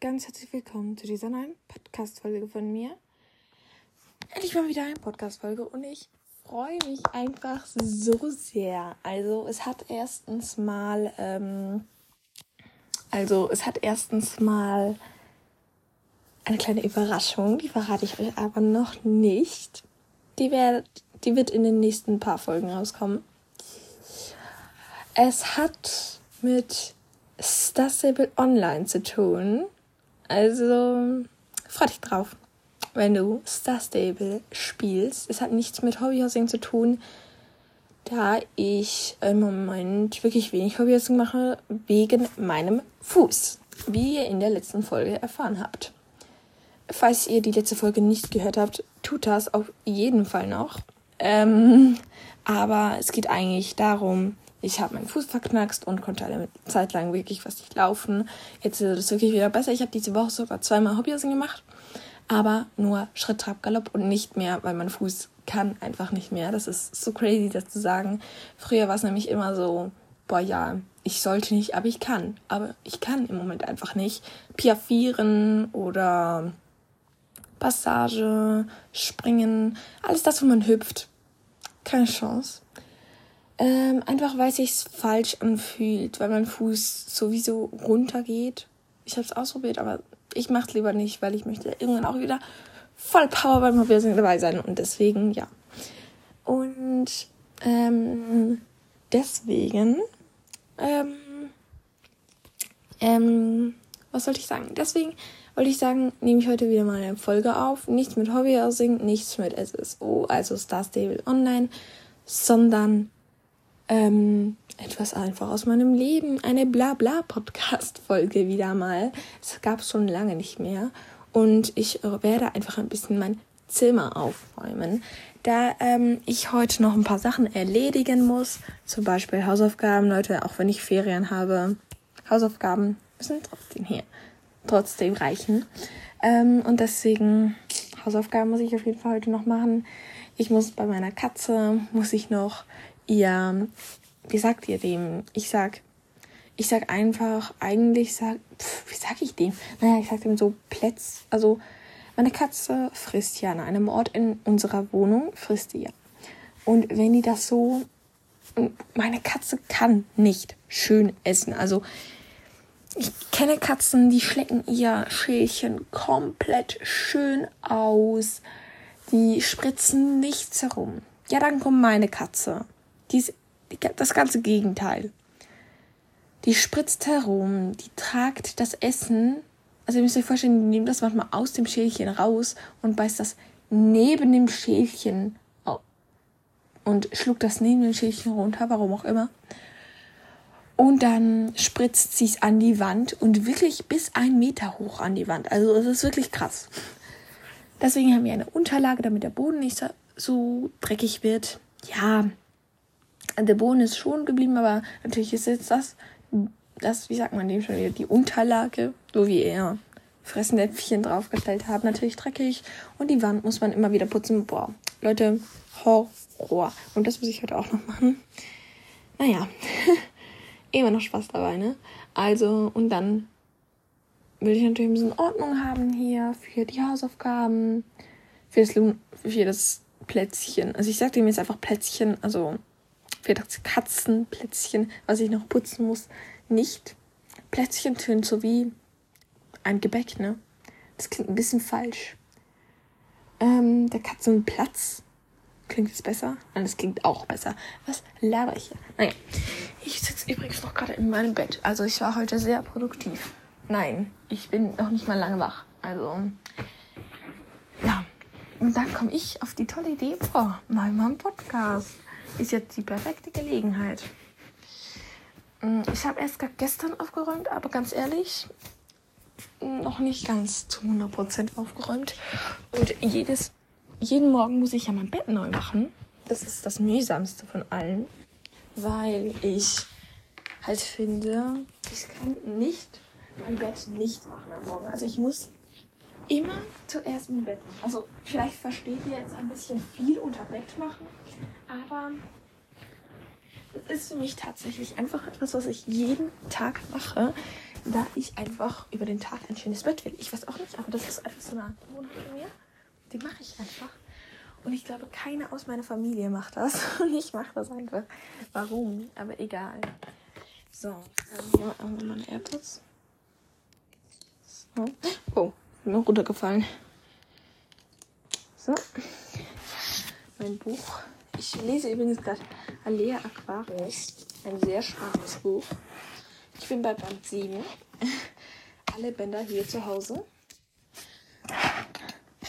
ganz herzlich willkommen zu dieser neuen Podcast-Folge von mir. Endlich mal wieder eine Podcast-Folge und ich freue mich einfach so sehr. Also, es hat erstens mal, ähm, also, es hat erstens mal eine kleine Überraschung, die verrate ich euch aber noch nicht. Die, wird, die wird in den nächsten paar Folgen rauskommen. Es hat mit Star Stable Online zu tun. Also freu dich drauf, wenn du Star Stable spielst. Es hat nichts mit Hobbyhousing zu tun, da ich im Moment wirklich wenig Hobbyhousing mache, wegen meinem Fuß, wie ihr in der letzten Folge erfahren habt. Falls ihr die letzte Folge nicht gehört habt, tut das auf jeden Fall noch. Ähm, aber es geht eigentlich darum, ich habe meinen Fuß verknackst und konnte eine Zeit lang wirklich fast nicht laufen. Jetzt ist es wirklich wieder besser. Ich habe diese Woche sogar zweimal Hobbyhousing gemacht, aber nur Schritt, Trab, Galopp und nicht mehr, weil mein Fuß kann einfach nicht mehr. Das ist so crazy, das zu sagen. Früher war es nämlich immer so, boah ja, ich sollte nicht, aber ich kann. Aber ich kann im Moment einfach nicht. Piaffieren oder Passage, Springen, alles das, wo man hüpft. Keine Chance. Ähm, einfach weil sich's falsch anfühlt, weil mein Fuß sowieso runtergeht. Ich habe es ausprobiert, aber ich mache lieber nicht, weil ich möchte irgendwann auch wieder voll Power beim Mobilsing dabei sein und deswegen ja. Und ähm, deswegen ähm, ähm, was sollte ich sagen? Deswegen wollte ich sagen, nehme ich heute wieder mal eine Folge auf. Nichts mit Hobbyhousing, nichts mit SSO, also Star Stable Online, sondern ähm, etwas einfach aus meinem Leben, eine Blabla-Podcast-Folge wieder mal. Das gab es schon lange nicht mehr. Und ich werde einfach ein bisschen mein Zimmer aufräumen, da ähm, ich heute noch ein paar Sachen erledigen muss. Zum Beispiel Hausaufgaben, Leute, auch wenn ich Ferien habe. Hausaufgaben müssen trotzdem hier, trotzdem reichen. Ähm, und deswegen, Hausaufgaben muss ich auf jeden Fall heute noch machen. Ich muss bei meiner Katze, muss ich noch ihr, wie sagt ihr dem? Ich sag, ich sag einfach, eigentlich sag, pf, wie sag ich dem? Naja, ich sag dem so Plätz, also meine Katze frisst ja an einem Ort in unserer Wohnung, frisst die ja. Und wenn die das so, meine Katze kann nicht schön essen. Also ich kenne Katzen, die schlecken ihr Schälchen komplett schön aus. Die spritzen nichts herum. Ja, dann kommt meine Katze. Die ist das ganze Gegenteil. Die spritzt herum, die tragt das Essen. Also ihr müsst euch vorstellen, die nimmt das manchmal aus dem Schälchen raus und beißt das neben dem Schälchen. Und schluckt das neben dem Schälchen runter, warum auch immer. Und dann spritzt sie es an die Wand und wirklich bis einen Meter hoch an die Wand. Also es ist wirklich krass. Deswegen haben wir eine Unterlage, damit der Boden nicht so dreckig wird. Ja, der Boden ist schon geblieben, aber natürlich ist jetzt das, das, wie sagt man dem schon wieder, die Unterlage, so wie er Fressnäpfchen draufgestellt hat, natürlich dreckig. Und die Wand muss man immer wieder putzen. Boah, Leute, Horror. Und das muss ich heute auch noch machen. Naja, immer noch Spaß dabei, ne? Also, und dann will ich natürlich ein bisschen Ordnung haben hier für die Hausaufgaben, für das, für das Plätzchen. Also ich sag dem jetzt einfach Plätzchen, also für das Katzenplätzchen, was ich noch putzen muss, nicht. Plätzchen tönt so wie ein Gebäck, ne? Das klingt ein bisschen falsch. Ähm, der Katzenplatz. Klingt es besser? Nein, das klingt auch besser. Was laber ich hier? Naja. Ich sitze übrigens noch gerade in meinem Bett. Also ich war heute sehr produktiv. Nein, ich bin noch nicht mal lange wach. Also, ja. Und dann komme ich auf die tolle Idee, mal einen Podcast ist jetzt die perfekte Gelegenheit. Mm, ich habe erst gestern aufgeräumt, aber ganz ehrlich, noch nicht ganz zu 100% aufgeräumt. Und jedes, jeden Morgen muss ich ja mein Bett neu machen. Das ist das mühsamste von allen, weil ich halt finde, ich kann nicht mein Bett nicht machen am Morgen. Also ich muss immer zuerst mein Bett. Also vielleicht versteht ihr jetzt ein bisschen viel unter Bett machen, aber ist für mich tatsächlich einfach etwas, was ich jeden Tag mache, da ich einfach über den Tag ein schönes Bett will. Ich weiß auch nicht, aber das ist einfach so eine Gewohnheit von mir. Die mache ich einfach. Und ich glaube, keiner aus meiner Familie macht das. Und ich mache das einfach. Warum? Aber egal. So, hier haben wir meine AirPods. So. Oh, mir runtergefallen. So. Mein Buch. Ich lese übrigens gerade Alea Aquarius. Ein sehr spannendes Buch. Ich bin bei Band 7. Alle Bänder hier zu Hause.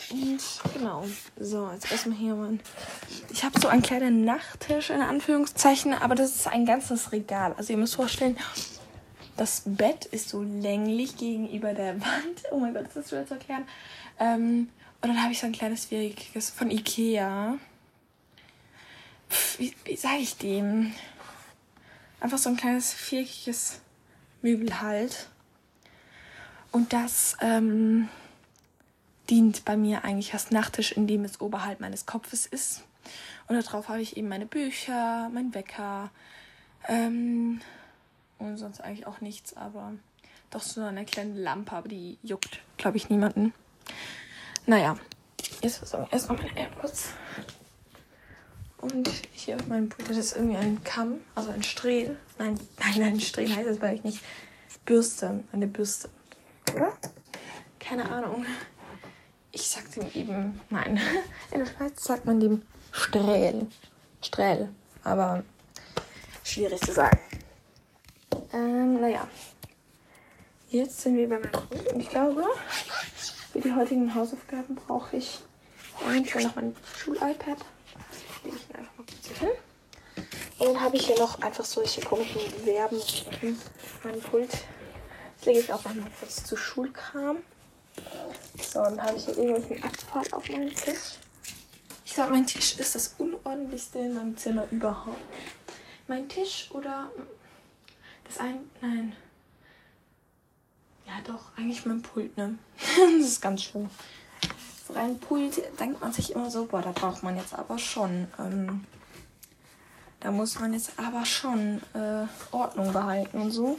Und genau. So, jetzt erstmal hier mein. Ich habe so einen kleinen Nachttisch in Anführungszeichen, aber das ist ein ganzes Regal. Also ihr müsst vorstellen, das Bett ist so länglich gegenüber der Wand. Oh mein Gott, das ist schwer zu erklären. Ähm, und dann habe ich so ein kleines viereckiges von Ikea. Pff, wie, wie sage ich dem? Einfach so ein kleines viereckiges Möbel halt. Und das ähm, dient bei mir eigentlich als Nachttisch, indem es oberhalb meines Kopfes ist. Und darauf habe ich eben meine Bücher, mein Wecker ähm, und sonst eigentlich auch nichts, aber doch so eine kleine Lampe, aber die juckt, glaube ich, niemanden. Naja, jetzt versorgen erstmal meine AirPods. Und hier auf meinem Pult ist irgendwie ein Kamm, also ein Strehl. Nein, nein, ein Strehl heißt es, weil ich nicht. Bürste, eine Bürste. Oder? Keine Ahnung. Ich sag dem eben, nein. In der Schweiz sagt man dem Strähl. Strähl. Aber schwierig zu sagen. Ähm, naja. Jetzt sind wir bei meinem Pult und ich glaube, für die heutigen Hausaufgaben brauche ich eventuell noch mein Schul-iPad. Lege ich mir einfach mal kurz hin. Und dann habe ich hier noch einfach solche komischen Verben in meinem Pult. Jetzt lege ich auch noch mal kurz zu Schulkram. So, dann habe ich hier irgendwelchen Abfall auf meinem Tisch. Ich glaube, mein Tisch ist das unordentlichste in meinem Zimmer überhaupt. Mein Tisch oder das ein. Nein. Ja, doch, eigentlich mein Pult, ne? das ist ganz schön. So ein Pult denkt man sich immer so, boah, da braucht man jetzt aber schon. Ähm, da muss man jetzt aber schon äh, Ordnung behalten und so.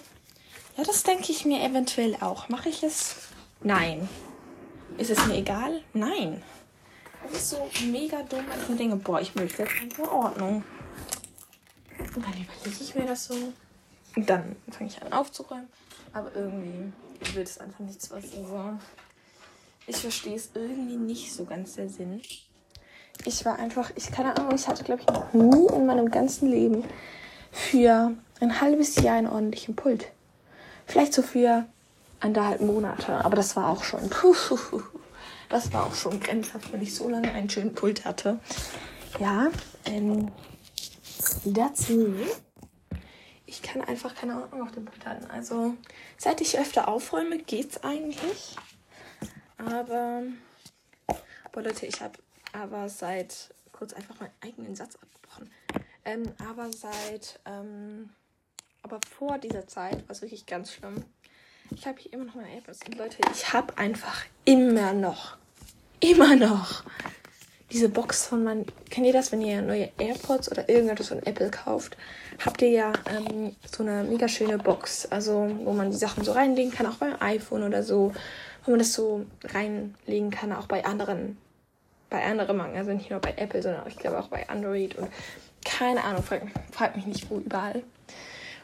Ja, das denke ich mir eventuell auch. Mache ich es? Nein. Ist es mir egal? Nein. Das ist so mega dumm, weil ich mir denke, boah, ich möchte jetzt einfach Ordnung. Und dann überlege ich mir das so. Dann fange ich an aufzuräumen. Aber irgendwie wird es einfach nichts, was so. Ich verstehe es irgendwie nicht so ganz der Sinn. Ich war einfach, ich keine Ahnung, ich hatte, glaube ich, noch nie in meinem ganzen Leben für ein halbes Jahr einen ordentlichen Pult. Vielleicht so für anderthalb Monate, aber das war auch schon. Das war auch schon grenzhaft, wenn ich so lange einen schönen Pult hatte. Ja, ähm, dazu. Ich kann einfach keine Ordnung auf dem Pult halten. Also, seit ich öfter aufräume, geht's eigentlich. Aber, boah Leute, ich habe aber seit, kurz einfach meinen eigenen Satz abgebrochen. Ähm, aber seit, ähm, aber vor dieser Zeit war es wirklich ganz schlimm. Ich habe hier immer noch meine AirPods. Und Leute, ich habe einfach immer noch, immer noch diese Box von meinen. Kennt ihr das, wenn ihr neue AirPods oder irgendetwas von Apple kauft? Habt ihr ja ähm, so eine mega schöne Box. Also, wo man die Sachen so reinlegen kann, auch beim iPhone oder so. Wo man das so reinlegen kann, auch bei anderen. Bei anderen Marken. Also nicht nur bei Apple, sondern ich glaube auch bei Android und keine Ahnung. Fragt, fragt mich nicht, wo überall.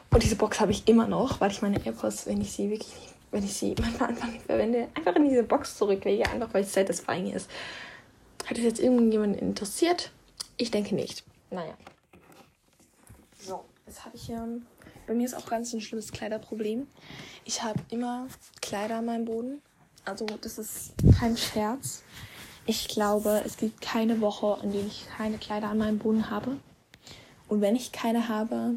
Und diese Box habe ich immer noch, weil ich meine AirPods, wenn ich sie wirklich, wenn ich sie manchmal einfach nicht verwende, einfach in diese Box zurücklege, einfach weil es satisfying ist. Hat es jetzt irgendjemanden interessiert? Ich denke nicht. Naja. So, jetzt habe ich hier. Bei mir ist auch ganz ein schlimmes Kleiderproblem. Ich habe immer Kleider an meinem Boden. Also, das ist kein Scherz. Ich glaube, es gibt keine Woche, in der ich keine Kleider an meinem Boden habe. Und wenn ich keine habe,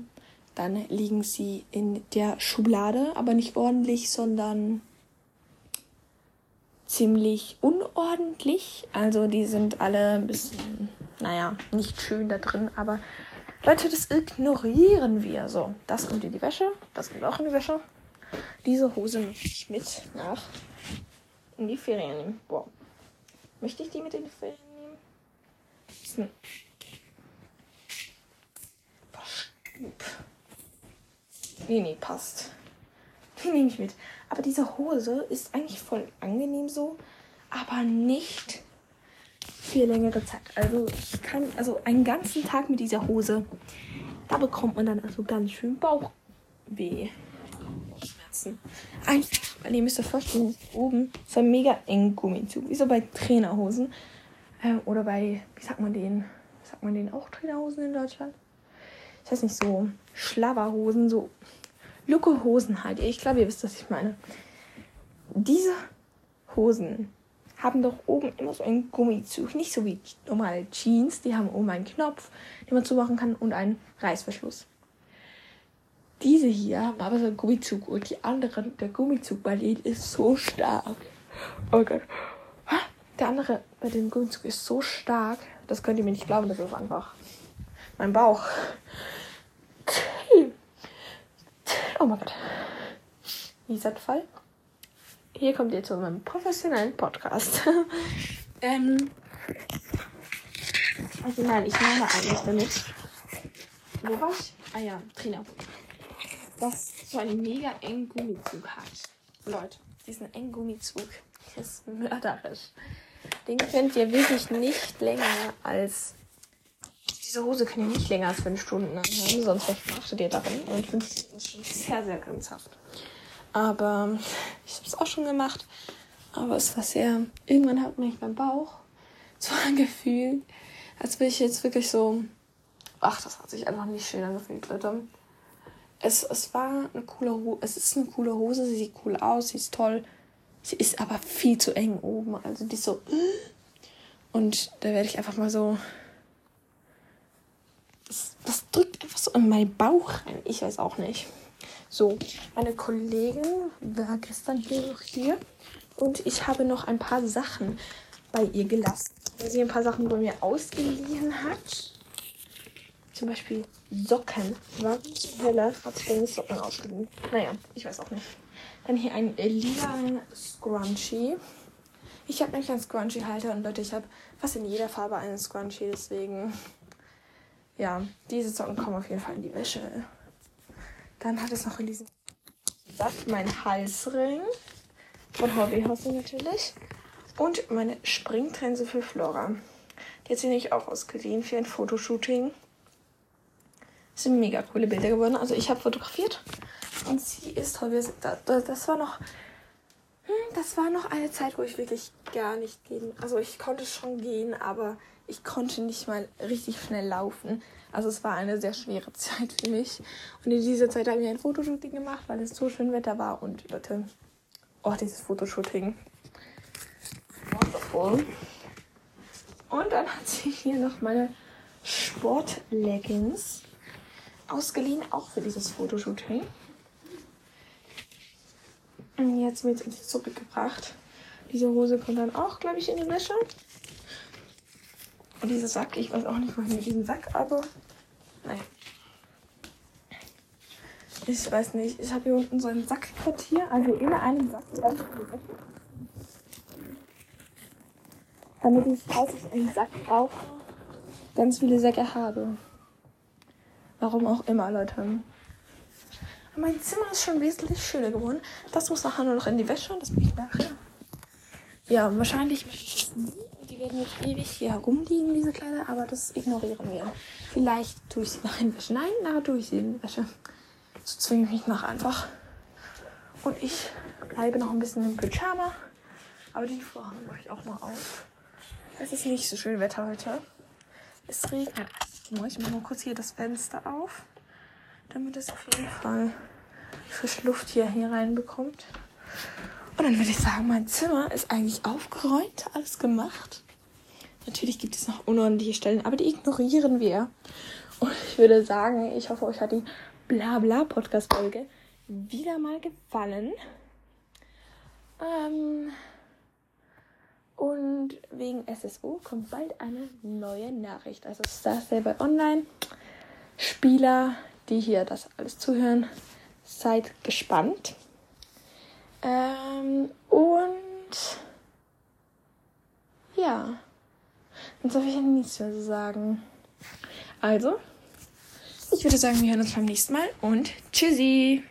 dann liegen sie in der Schublade, aber nicht ordentlich, sondern ziemlich unordentlich. Also die sind alle ein bisschen, naja, nicht schön da drin, aber Leute, das ignorieren wir. So, das kommt in die Wäsche, das kommt auch in die Wäsche. Diese Hose möchte ich mit nach in die Ferien nehmen. Boah. Möchte ich die mit in die Ferien nehmen? Hm. Typ. Nee, nee, passt. Die nehme ich mit. Aber diese Hose ist eigentlich voll angenehm so, aber nicht für längere Zeit. Also ich kann, also einen ganzen Tag mit dieser Hose, da bekommt man dann also ganz schön Bauchweh. Einfach, weil ihr müsst euch vorstellen, oben ist ein mega eng Gummizug. Wie so bei Trainerhosen. Äh, oder bei, wie sagt man den? Sagt man den auch Trainerhosen in Deutschland? Ich weiß nicht, so Schlabberhosen, so Lucke-Hosen halt. Ich glaube, ihr wisst, was ich meine. Diese Hosen haben doch oben immer so einen Gummizug. Nicht so wie normale Jeans. Die haben oben einen Knopf, den man zumachen kann und einen Reißverschluss. Diese hier haben aber so einen Gummizug und die anderen, der Gummizug bei denen ist so stark. Oh Gott. Der andere bei dem Gummizug ist so stark, das könnt ihr mir nicht glauben, das ist einfach mein Bauch. Oh mein Gott. Dieser Fall. Hier kommt ihr zu meinem professionellen Podcast. ähm, also nein, ich meine eigentlich damit. Wo war ich? Ah ja, Trainer. Das so einen mega engen Gummizug hat. Leute, diesen engen Gummizug ist mörderisch. Den könnt ihr wirklich nicht länger als. Diese Hose könnt ihr nicht länger als fünf Stunden anhaben, sonst verschmachtet ihr darin. Und ich finde es schon sehr, sehr grenzhaft. Aber ich habe es auch schon gemacht. Aber es war sehr. Irgendwann hat mich mein Bauch so angefühlt, als würde ich jetzt wirklich so. Ach, das hat sich einfach nicht schön angefühlt, Leute. Es, es war eine coole Hose. Es ist eine coole Hose. Sie sieht cool aus. Sie ist toll. Sie ist aber viel zu eng oben. Also die ist so. Und da werde ich einfach mal so. Das, das drückt einfach so in meinen Bauch rein. Ich weiß auch nicht. So, meine Kollegin war gestern hier noch hier. Und ich habe noch ein paar Sachen bei ihr gelassen. Weil sie ein paar Sachen bei mir ausgeliehen hat. Zum Beispiel Socken. Warum zur Hölle hat sie mir Socken ausgeliehen? Naja, ich weiß auch nicht. Dann hier ein lila Scrunchie. Ich habe nämlich einen Scrunchie-Halter und Leute, ich habe fast in jeder Farbe einen Scrunchie, deswegen ja, diese Socken kommen auf jeden Fall in die Wäsche. Dann hat es noch in diesem Saft mein Halsring von Hobbyhouse natürlich und meine Springtrense für Flora. Die hat sie nämlich auch ausgeliehen für ein Fotoshooting. Das sind mega coole Bilder geworden. Also ich habe fotografiert und sie ist Hobby. Das war noch hm, das war noch eine Zeit, wo ich wirklich gar nicht gehen. Also ich konnte schon gehen, aber ich konnte nicht mal richtig schnell laufen. Also es war eine sehr schwere Zeit für mich. Und in dieser Zeit habe ich ein Fotoshooting gemacht, weil es so schön Wetter war. Und Leute, oh, dieses Fotoshooting. Wonderful. Und dann hat sie hier noch meine Sportleggings ausgeliehen, auch für dieses Fotoshooting. Und jetzt mit uns zurückgebracht. Diese Hose kommt dann auch, glaube ich, in die Wäsche. Und dieser Sack, ich weiß auch nicht, wohin mit diesem Sack, aber naja. Ich weiß nicht, ich habe hier unten so ein Sackquartier, also immer einen Sack. Damit ich, falls ich einen Sack brauche, ganz viele Säcke habe. Warum auch immer, Leute. Mein Zimmer ist schon wesentlich schöner geworden. Das muss nachher nur noch in die Wäsche und das mache ich nachher. Ja, wahrscheinlich die werden nicht ewig hier herumliegen, diese Kleider, aber das ignorieren wir. Vielleicht tue ich sie noch in Wäsche. Nein, nachher tue ich sie in Wäsche. So zwinge ich mich nach einfach. Und ich bleibe noch ein bisschen im Pyjama. Aber die Vorhang mache ich auch mal auf. Es ist nicht so schön Wetter heute. Es regnet. Ich mache mal kurz hier das Fenster auf, damit es auf jeden Fall frische Luft hier, hier reinbekommt. Und dann würde ich sagen, mein Zimmer ist eigentlich aufgeräumt, alles gemacht. Natürlich gibt es noch unordentliche Stellen, aber die ignorieren wir. Und ich würde sagen, ich hoffe, euch hat die Blabla-Podcast-Folge wieder mal gefallen. Ähm, und wegen SSO kommt bald eine neue Nachricht. Also Star Stable Online. Spieler, die hier das alles zuhören, seid gespannt. Ähm, und Jetzt darf ich ja nichts mehr so sagen. Also, Ich würde sagen, wir hören uns beim nächsten Mal und tschüssi!